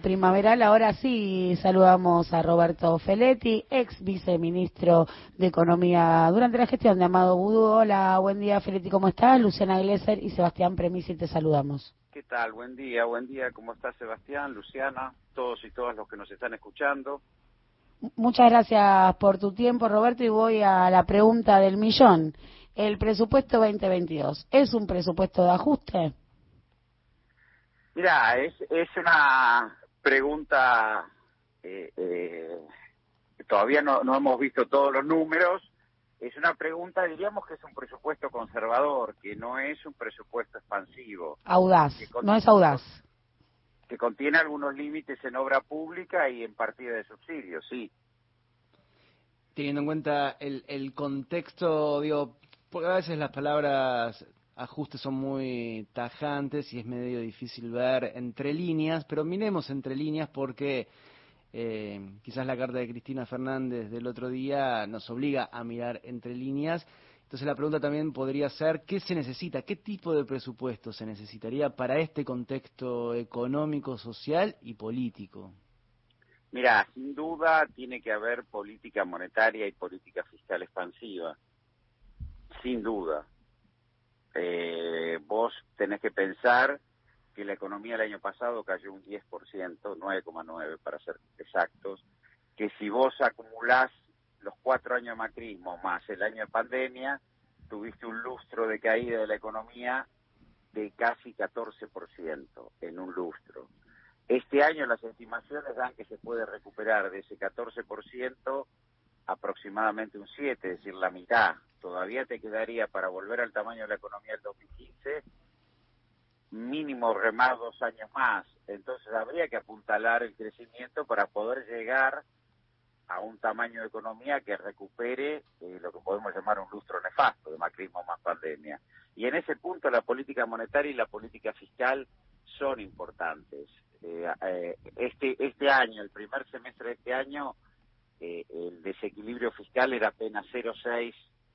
Primaveral, ahora sí saludamos a Roberto Feletti, ex viceministro de Economía durante la gestión de Amado Budú. Hola, buen día Feletti, ¿cómo estás? Luciana Glesser y Sebastián Premisi te saludamos. ¿Qué tal? Buen día, buen día. ¿Cómo estás Sebastián, Luciana, todos y todas los que nos están escuchando? Muchas gracias por tu tiempo, Roberto, y voy a la pregunta del millón. El presupuesto 2022, ¿es un presupuesto de ajuste? Mira, es, es una pregunta, eh, eh, todavía no, no hemos visto todos los números, es una pregunta, diríamos que es un presupuesto conservador, que no es un presupuesto expansivo. Audaz, no es audaz. Que contiene algunos límites en obra pública y en partida de subsidios, sí. Teniendo en cuenta el, el contexto, digo, porque a veces las palabras ajustes son muy tajantes y es medio difícil ver entre líneas, pero miremos entre líneas porque eh, quizás la carta de Cristina Fernández del otro día nos obliga a mirar entre líneas. Entonces la pregunta también podría ser, ¿qué se necesita? ¿Qué tipo de presupuesto se necesitaría para este contexto económico, social y político? Mira, sin duda tiene que haber política monetaria y política fiscal expansiva. Sin duda eh, vos tenés que pensar que la economía el año pasado cayó un 10%, 9,9 para ser exactos, que si vos acumulás los cuatro años de macrismo más el año de pandemia, tuviste un lustro de caída de la economía de casi 14% en un lustro. Este año las estimaciones dan que se puede recuperar de ese 14% aproximadamente un 7, es decir, la mitad. Todavía te quedaría para volver al tamaño de la economía del 2015 mínimo remar dos años más. Entonces habría que apuntalar el crecimiento para poder llegar a un tamaño de economía que recupere eh, lo que podemos llamar un lustro nefasto de macrismo más pandemia. Y en ese punto la política monetaria y la política fiscal son importantes. Eh, eh, este, este año, el primer semestre de este año, eh, el desequilibrio fiscal era apenas 0,6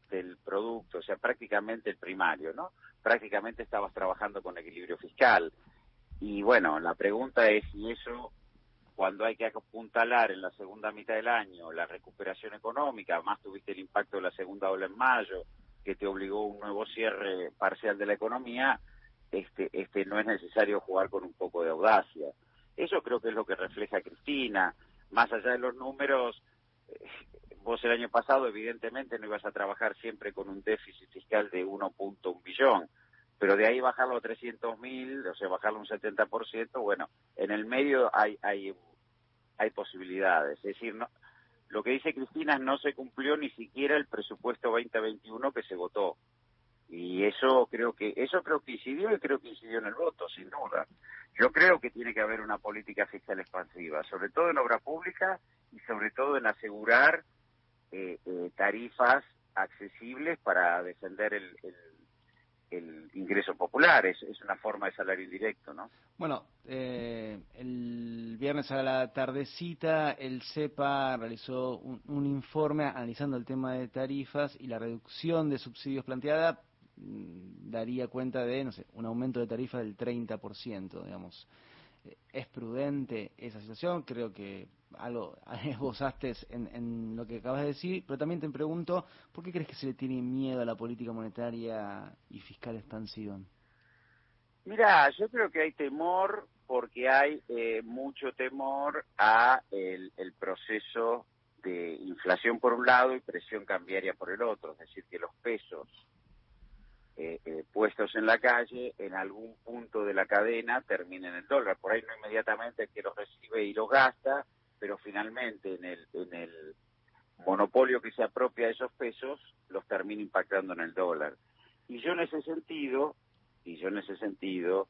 del producto, o sea, prácticamente el primario, ¿no? Prácticamente estabas trabajando con equilibrio fiscal. Y bueno, la pregunta es si eso, cuando hay que apuntalar en la segunda mitad del año la recuperación económica, más tuviste el impacto de la segunda ola en mayo, que te obligó un nuevo cierre parcial de la economía, este, este no es necesario jugar con un poco de audacia. Eso creo que es lo que refleja Cristina. Más allá de los números, vos el año pasado evidentemente no ibas a trabajar siempre con un déficit fiscal de 1.1 billón, pero de ahí bajarlo a 300 mil, o sea, bajarlo un 70%, bueno, en el medio hay, hay, hay posibilidades. Es decir, no, lo que dice Cristina no se cumplió ni siquiera el presupuesto 2021 que se votó. Y eso creo que eso creo que incidió y creo que incidió en el voto, sin duda. Yo creo que tiene que haber una política fiscal expansiva, sobre todo en obra pública y sobre todo en asegurar eh, eh, tarifas accesibles para defender el, el, ingreso popular. Es, una forma de salario indirecto, ¿no? Bueno, eh, el viernes a la tardecita el CEPA realizó un, un informe analizando el tema de tarifas y la reducción de subsidios planteada Mm, daría cuenta de, no sé, un aumento de tarifa del 30%, digamos. Eh, ¿Es prudente esa situación? Creo que algo esbozaste en, en lo que acabas de decir, pero también te pregunto, ¿por qué crees que se le tiene miedo a la política monetaria y fiscal expansiva? Mira, yo creo que hay temor porque hay eh, mucho temor a el, proceso de inflación por un lado y presión cambiaria por el otro, es decir, que los pesos eh, eh, puestos en la calle, en algún punto de la cadena terminen el dólar. Por ahí no inmediatamente el que los recibe y los gasta, pero finalmente en el, en el monopolio que se apropia de esos pesos los termina impactando en el dólar. Y yo en ese sentido, y yo en ese sentido,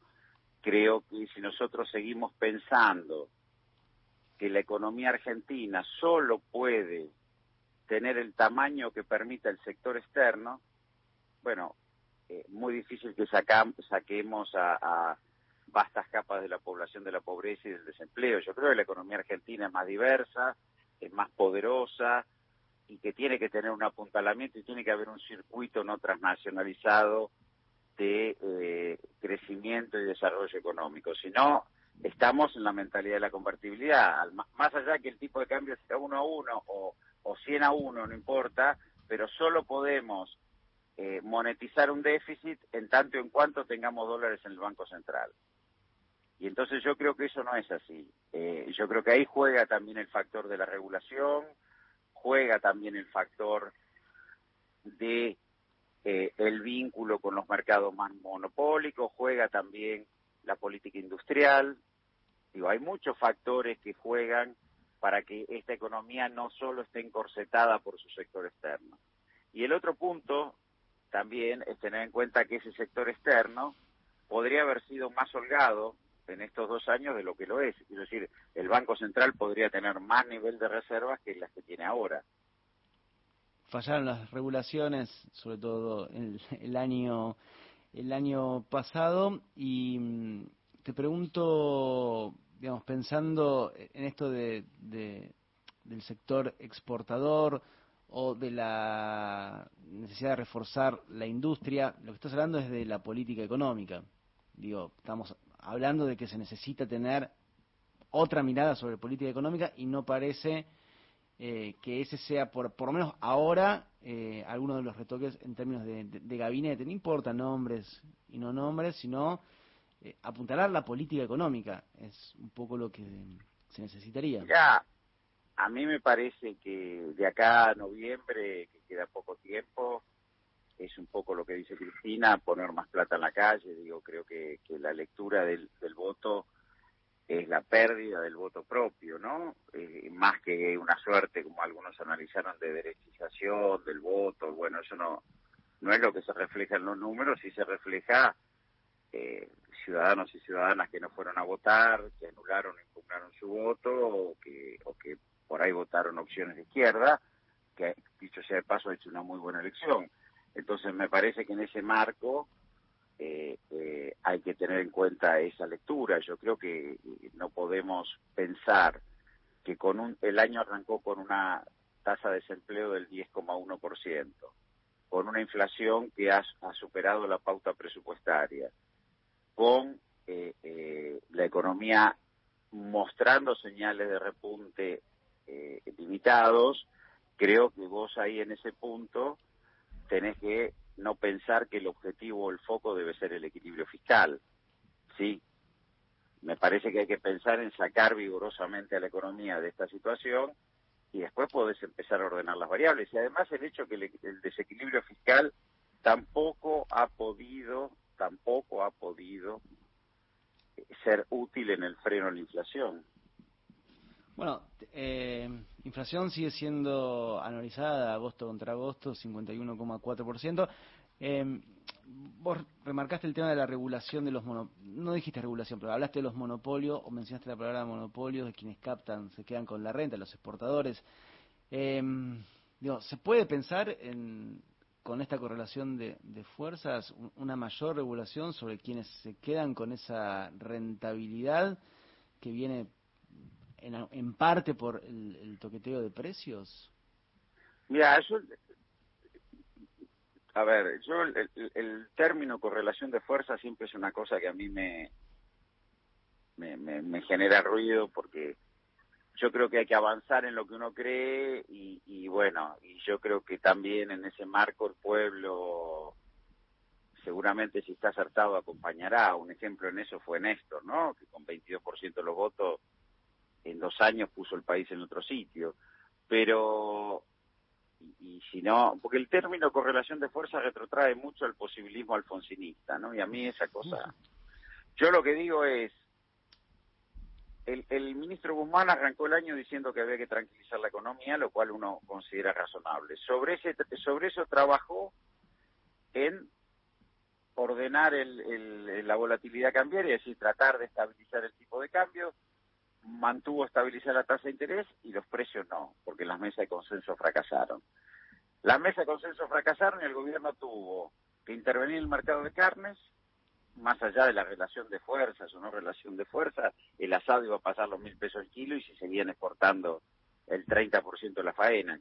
creo que si nosotros seguimos pensando que la economía argentina solo puede tener el tamaño que permita el sector externo, bueno, eh, muy difícil que saquemos a, vastas capas de la población de la pobreza y del desempleo. Yo creo que la economía argentina es más diversa, es más poderosa y que tiene que tener un apuntalamiento y tiene que haber un circuito no transnacionalizado de eh, crecimiento y desarrollo económico. Si no, estamos en la mentalidad de la convertibilidad. Más allá que el tipo de cambio sea uno a uno o, o 100 a uno, no importa, pero solo podemos eh, monetizar un déficit en tanto en cuanto tengamos dólares en el Banco Central. Y entonces yo creo que eso no es así. Eh, yo creo que ahí juega también el factor de la regulación, juega también el factor de eh, el vínculo con los mercados más monopólicos, juega también la política industrial. Digo, hay muchos factores que juegan para que esta economía no solo esté encorsetada por su sector externo. Y el otro punto también es tener en cuenta que ese sector externo podría haber sido más holgado en estos dos años de lo que lo es. Es decir, el Banco Central podría tener más nivel de reservas que las que tiene ahora. Fallaron las regulaciones, sobre todo el, el año el año pasado y mm, te pregunto, digamos, pensando en esto de, del sector exportador o de la necesidad de reforzar la industria, lo que estás hablando es de la política económica. Digo, estamos hablando de que se necesita tener otra mirada sobre política económica y no parece eh, que ese sea, por, por lo menos ahora, eh, alguno de los retoques en términos de, gabinete. No importa nombres y no nombres, sino eh, apuntalar la política económica. Es un poco lo que se necesitaría. Ya, a mí me parece que de acá a noviembre, que queda poco tiempo, es un poco lo que dice Cristina, poner más plata en la calle. Digo, creo que, que la lectura del, voto es la pérdida del voto propio, ¿no? Eh, más que una suerte, como algunos analizaron, de derechización del voto. Bueno, eso no, no es lo que se refleja en los números, sí se refleja eh, ciudadanos y ciudadanas que no fueron a votar, que anularon o impugnaron su voto, o que, o que por ahí votaron opciones de izquierda, que dicho sea de paso ha hecho una muy buena elección. Entonces me parece que en ese marco eh, eh, hay que tener en cuenta esa lectura. Yo creo que eh, no podemos pensar que con un, el año arrancó con una tasa de desempleo del 10,1%, con una inflación que ha, superado la pauta presupuestaria, con eh, la economía mostrando señales de repunte limitados, creo que vos ahí en ese punto tenés que no pensar que el objetivo o el foco debe ser el equilibrio fiscal. Sí, me parece que hay que pensar en sacar vigorosamente a la economía de esta situación y después podés empezar a ordenar las variables. Y además el hecho que el, desequilibrio fiscal tampoco ha podido, tampoco ha podido ser útil en el freno a la inflación. Bueno, eh, inflación sigue siendo anualizada agosto contra agosto, 51,4%. Eh, vos remarcaste el tema de la regulación de los monopolios, no dijiste regulación, pero hablaste de los monopolios o mencionaste la palabra monopolios de quienes captan, se quedan con la renta, los exportadores. Eh, digo, ¿se puede pensar en, con esta correlación de, de, fuerzas una mayor regulación sobre quienes se quedan con esa rentabilidad que viene en, parte por el, toqueteo de precios? Mira, eso. A ver, yo el, término correlación de fuerza siempre es una cosa que a mí me, me, me, genera ruido porque yo creo que hay que avanzar en lo que uno cree y, y, bueno, y yo creo que también en ese marco el pueblo seguramente si está acertado acompañará. Un ejemplo en eso fue Néstor, ¿no? Que con 22% de los votos en dos años puso el país en otro sitio. Pero, y, si no, porque el término correlación de fuerza retrotrae mucho al posibilismo alfonsinista, ¿no? Y a mí esa cosa. Yo lo que digo es, el, el, ministro Guzmán arrancó el año diciendo que había que tranquilizar la economía, lo cual uno considera razonable. Sobre, ese, sobre eso trabajó en ordenar el, el, la volatilidad cambiaria, es decir, tratar de estabilizar el tipo de cambio, mantuvo estabilizar la tasa de interés y los precios no, porque las mesas de consenso fracasaron. Las mesas de consenso fracasaron y el gobierno tuvo que intervenir en el mercado de carnes, más allá de la relación de fuerzas o no relación de fuerzas, el asado iba a pasar los mil pesos el kilo y se seguían exportando el 30% de la faena.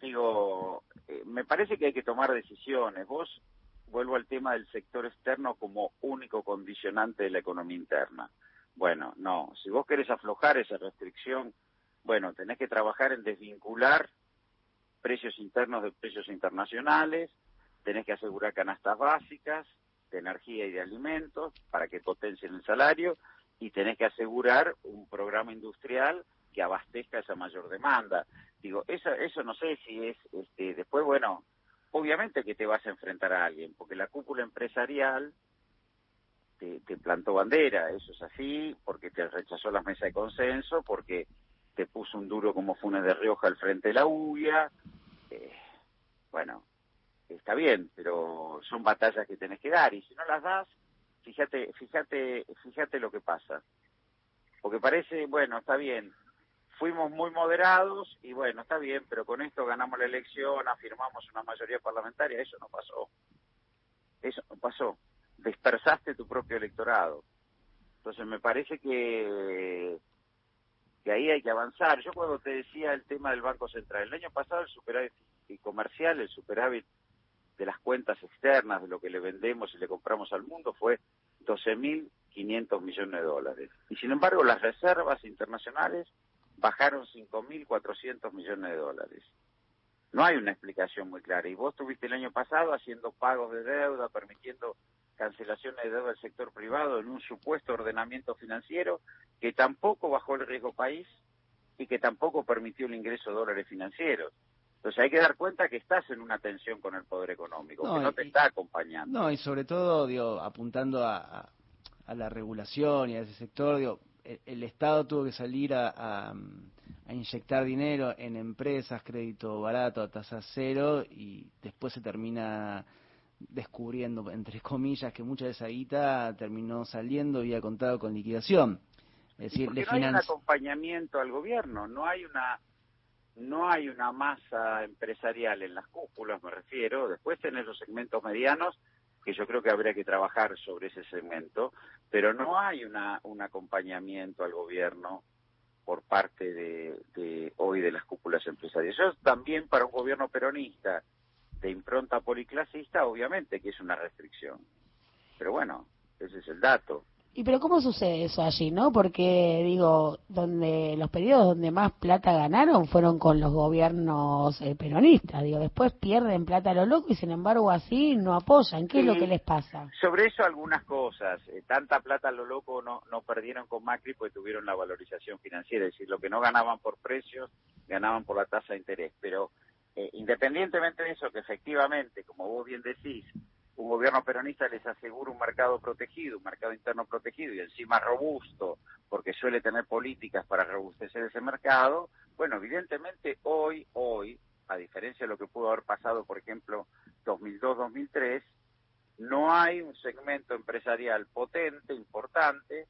Digo, eh, me parece que hay que tomar decisiones. Vos, vuelvo al tema del sector externo como único condicionante de la economía interna Bueno, no, si vos querés aflojar esa restricción, bueno, tenés que trabajar en desvincular precios internos de precios internacionales, tenés que asegurar canastas básicas de energía y de alimentos para que potencien el salario y tenés que asegurar un programa industrial que abastezca esa mayor demanda. Digo, eso, eso no sé si es, este, después, bueno, obviamente que te vas a enfrentar a alguien, porque la cúpula empresarial te, plantó bandera, eso es así, porque te rechazó las mesas de consenso, porque te puso un duro como Funes de Rioja al frente de la UIA. Eh, bueno, está bien, pero son batallas que tenés que dar, y si no las das, fíjate, fíjate, fíjate lo que pasa. Porque parece, bueno, está bien, fuimos muy moderados y bueno, está bien, pero con esto ganamos la elección, afirmamos una mayoría parlamentaria, eso no pasó. Eso no pasó. Dispersaste tu propio electorado. Entonces me parece que, que ahí hay que avanzar. Yo cuando te decía el tema del Banco Central, el año pasado el superávit comercial, el superávit de las cuentas externas, de lo que le vendemos y le compramos al mundo, fue 12.500 millones de dólares. Y sin embargo, las reservas internacionales bajaron 5.400 millones de dólares. No hay una explicación muy clara. Y vos estuviste el año pasado haciendo pagos de deuda, permitiendo cancelaciones de deuda del sector privado en un supuesto ordenamiento financiero que tampoco bajó el riesgo país y que tampoco permitió el ingreso de dólares financieros. Entonces hay que dar cuenta que estás en una tensión con el poder económico, que no te está acompañando. No, y sobre todo, digo, apuntando a, a, la regulación y a ese sector, digo, el, Estado tuvo que salir a, a, inyectar dinero en empresas, crédito barato a tasa cero, y después se termina descubriendo, entre comillas, que mucha de esa guita terminó saliendo y ha contado con liquidación. Es decir, no hay un acompañamiento al gobierno, no hay una no hay una masa empresarial en las cúpulas, me refiero, después tenés los segmentos medianos, que yo creo que habría que trabajar sobre ese segmento, pero no hay una, un acompañamiento al gobierno por parte de, de hoy de las cúpulas empresariales. Eso también para un gobierno peronista de impronta policlasista, obviamente que es una restricción. Pero bueno, ese es el dato. ¿Y pero cómo sucede eso allí, no? Porque, digo, donde los periodos donde más plata ganaron fueron con los gobiernos eh, peronistas. Digo, después pierden plata a lo loco y sin embargo así no apoyan. ¿Qué es lo que les pasa? Sobre eso algunas cosas. Eh, tanta plata a lo loco no, no perdieron con Macri porque tuvieron la valorización financiera. Es decir, lo que no ganaban por precios, ganaban por la tasa de interés. Pero eh, independientemente de eso, que efectivamente, como vos bien decís, un gobierno peronista les asegura un mercado protegido, un mercado interno protegido y encima robusto, porque suele tener políticas para robustecer ese mercado, bueno, evidentemente hoy, hoy, a diferencia de lo que pudo haber pasado, por ejemplo, 2002-2003, no hay un segmento empresarial potente, importante,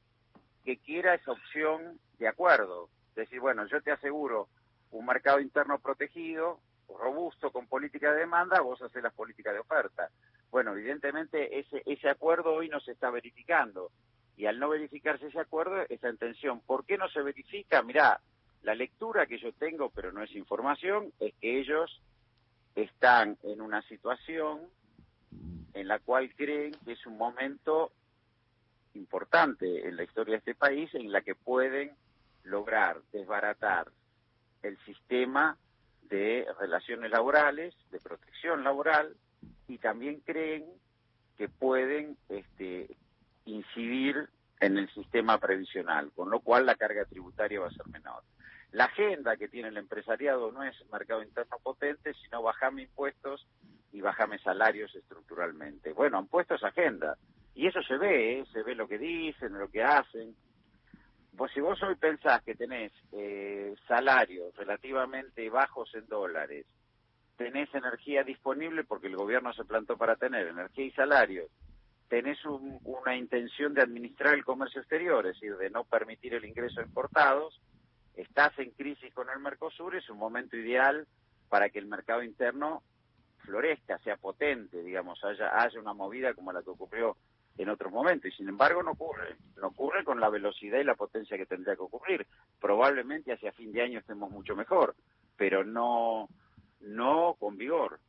que quiera esa opción de acuerdo. Decir, bueno, yo te aseguro un mercado interno protegido, robusto con política de demanda, vos haces las políticas de oferta. Bueno, evidentemente ese, ese acuerdo hoy no se está verificando y al no verificarse ese acuerdo, esa intención, ¿por qué no se verifica? Mirá, la lectura que yo tengo, pero no es información, es que ellos están en una situación en la cual creen que es un momento importante en la historia de este país en la que pueden lograr desbaratar el sistema de relaciones laborales, de protección laboral, y también creen que pueden este, incidir en el sistema previsional, con lo cual la carga tributaria va a ser menor. La agenda que tiene el empresariado no es mercado interno potente, sino bajame impuestos y bajame salarios estructuralmente. Bueno, han puesto esa agenda y eso se ve, ¿eh? se ve lo que dicen, lo que hacen. Pues si vos hoy pensás que tenés eh, salarios relativamente bajos en dólares, tenés energía disponible porque el gobierno se plantó para tener energía y salarios, tenés una intención de administrar el comercio exterior, es decir, de no permitir el ingreso de importados, estás en crisis con el Mercosur, es un momento ideal para que el mercado interno florezca, sea potente, digamos, haya, haya una movida como la que ocurrió en otros momentos. Y sin embargo no ocurre, no ocurre con la velocidad y la potencia que tendría que ocurrir. Probablemente hacia fin de año estemos mucho mejor, pero no, no con vigor.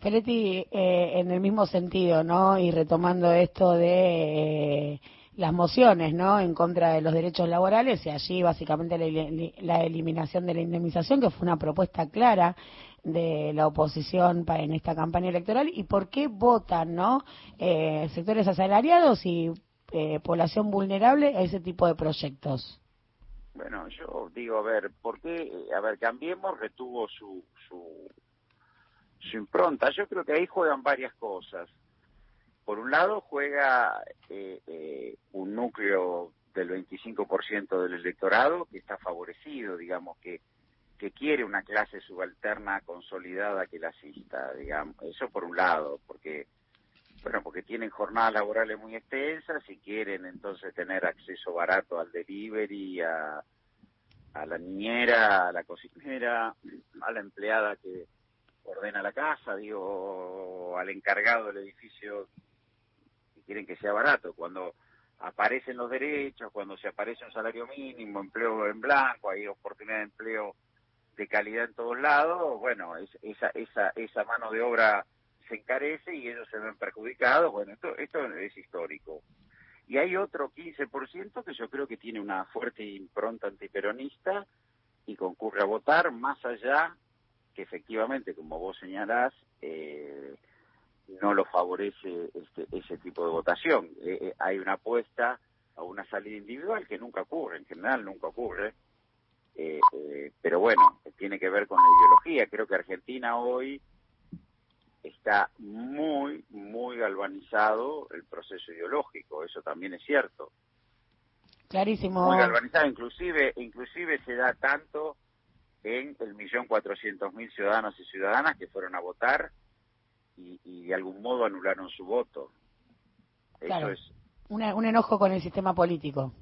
Feletti, eh, en el mismo sentido, ¿no? Y retomando esto de eh, las mociones, ¿no? En contra de los derechos laborales y allí básicamente la, eliminación de la indemnización, que fue una propuesta clara de la oposición en esta campaña electoral y por qué votan, ¿no? Eh, sectores asalariados y eh, población vulnerable a ese tipo de proyectos. Bueno, yo digo, a ver, ¿por qué? A ver, Cambiemos retuvo su, su, su impronta. Yo creo que ahí juegan varias cosas por un lado juega eh, eh, un núcleo del 25% del electorado que está favorecido, digamos, que, que quiere una clase subalterna consolidada que la asista, digamos. Eso por un lado, porque bueno, porque tienen jornadas laborales muy extensas y quieren entonces tener acceso barato al delivery, a, a la niñera, a la cocinera, a la empleada que ordena la casa, digo, al encargado del edificio quieren que sea barato. Cuando aparecen los derechos, cuando se aparece un salario mínimo, empleo en blanco, hay oportunidad de empleo de calidad en todos lados, bueno, esa, esa, esa mano de obra se encarece y ellos se ven perjudicados. Bueno, esto, esto es histórico. Y hay otro 15% que yo creo que tiene una fuerte impronta antiperonista y concurre a votar más allá que efectivamente, como vos señalás, eh, no lo favorece este, ese tipo de votación. Eh, eh, hay una apuesta a una salida individual que nunca ocurre, en general nunca ocurre, eh, pero bueno, tiene que ver con la ideología. Creo que Argentina hoy está muy, muy galvanizado el proceso ideológico, eso también es cierto. Clarísimo. Muy galvanizado, inclusive, inclusive se da tanto en el millón cuatrocientos mil ciudadanos y ciudadanas que fueron a votar y, de algún modo anularon su voto. Eso es. un enojo con el sistema político.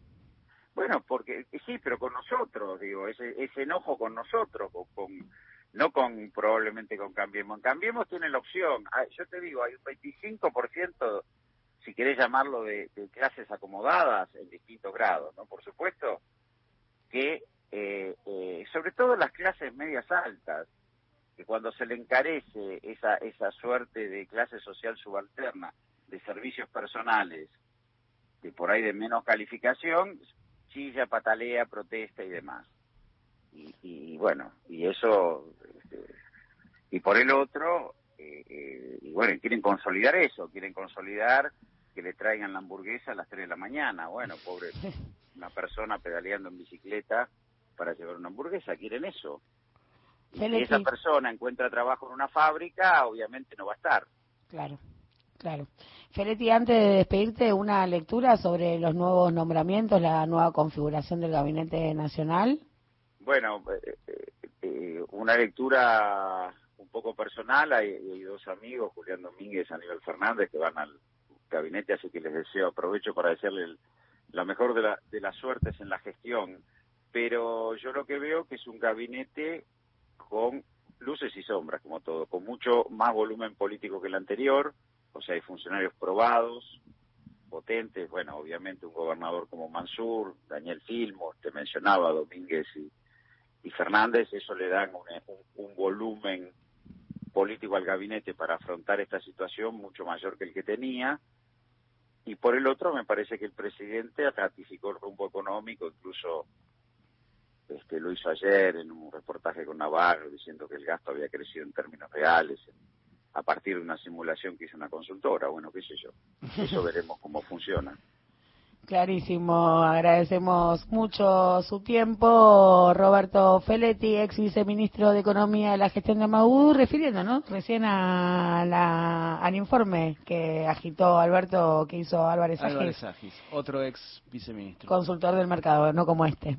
Bueno, porque sí, pero con nosotros, digo, ese, ese enojo con nosotros, con, no con probablemente con Cambiemos. Cambiemos tiene la opción, ah, yo te digo, hay un 25%, si querés llamarlo, de, clases acomodadas en distintos grados, ¿no? Por supuesto que, eh, eh, sobre todo las clases medias altas, que cuando se le encarece esa, esa suerte de clase social subalterna, de servicios personales, de por ahí de menos calificación, chilla, patalea, protesta y demás. Y, bueno, y eso, este, y por el otro, eh, eh, y bueno, quieren consolidar eso, quieren consolidar que le traigan la hamburguesa a las 3 de la mañana. Bueno, pobre, una persona pedaleando en bicicleta para llevar una hamburguesa, quieren eso. Si esa persona encuentra trabajo en una fábrica, obviamente no va a estar. Claro, claro. Feletti, antes de despedirte, una lectura sobre los nuevos nombramientos, la nueva configuración del Gabinete Nacional. Bueno, eh, eh, una lectura un poco personal. Hay, dos amigos, Julián Domínguez y Aníbal Fernández, que van al gabinete, así que les deseo, aprovecho para decirle la mejor de, la, de las suertes en la gestión. Pero yo lo que veo que es un gabinete con luces y sombras, como todo, con mucho más volumen político que el anterior, o sea, hay funcionarios probados, potentes, bueno, obviamente un gobernador como Mansur, Daniel Filmo, te mencionaba Domínguez y, Fernández, eso le dan un, volumen político al gabinete para afrontar esta situación mucho mayor que el que tenía, y por el otro me parece que el presidente ratificó el rumbo económico, incluso este, lo hizo ayer en un reportaje con Navarro diciendo que el gasto había crecido en términos reales a partir de una simulación que hizo una consultora. Bueno, qué sé yo. Eso veremos cómo funciona. Clarísimo, agradecemos mucho su tiempo, Roberto Feletti, ex viceministro de Economía de la gestión de Maú, refiriéndonos recién a la, al informe que agitó Alberto, que hizo Álvarez Álvarez Agis, otro ex viceministro. Consultor del mercado, no como este.